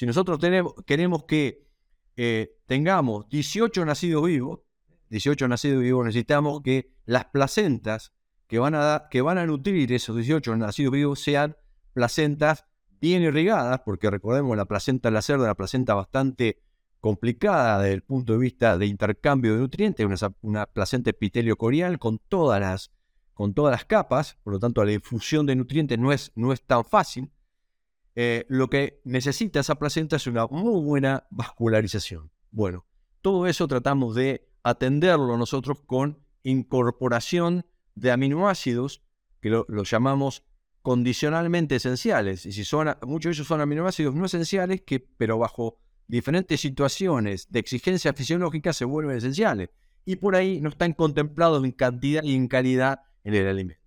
Si nosotros tenemos, queremos que eh, tengamos 18 nacidos vivos, 18 nacidos vivos, necesitamos que las placentas que van a, que van a nutrir esos 18 nacidos vivos sean placentas bien irrigadas, porque recordemos la placenta de la cerda, una placenta bastante complicada desde el punto de vista de intercambio de nutrientes, una, una placenta epitelio corial con todas las con todas las capas, por lo tanto la infusión de nutrientes no es, no es tan fácil. Eh, lo que necesita esa placenta es una muy buena vascularización. Bueno, todo eso tratamos de atenderlo nosotros con incorporación de aminoácidos, que lo, llamamos condicionalmente esenciales. Y si son, muchos de ellos son aminoácidos no esenciales, que, pero bajo diferentes situaciones de exigencia fisiológica se vuelven esenciales. Y por ahí no están contemplados en cantidad y en calidad en el alimento.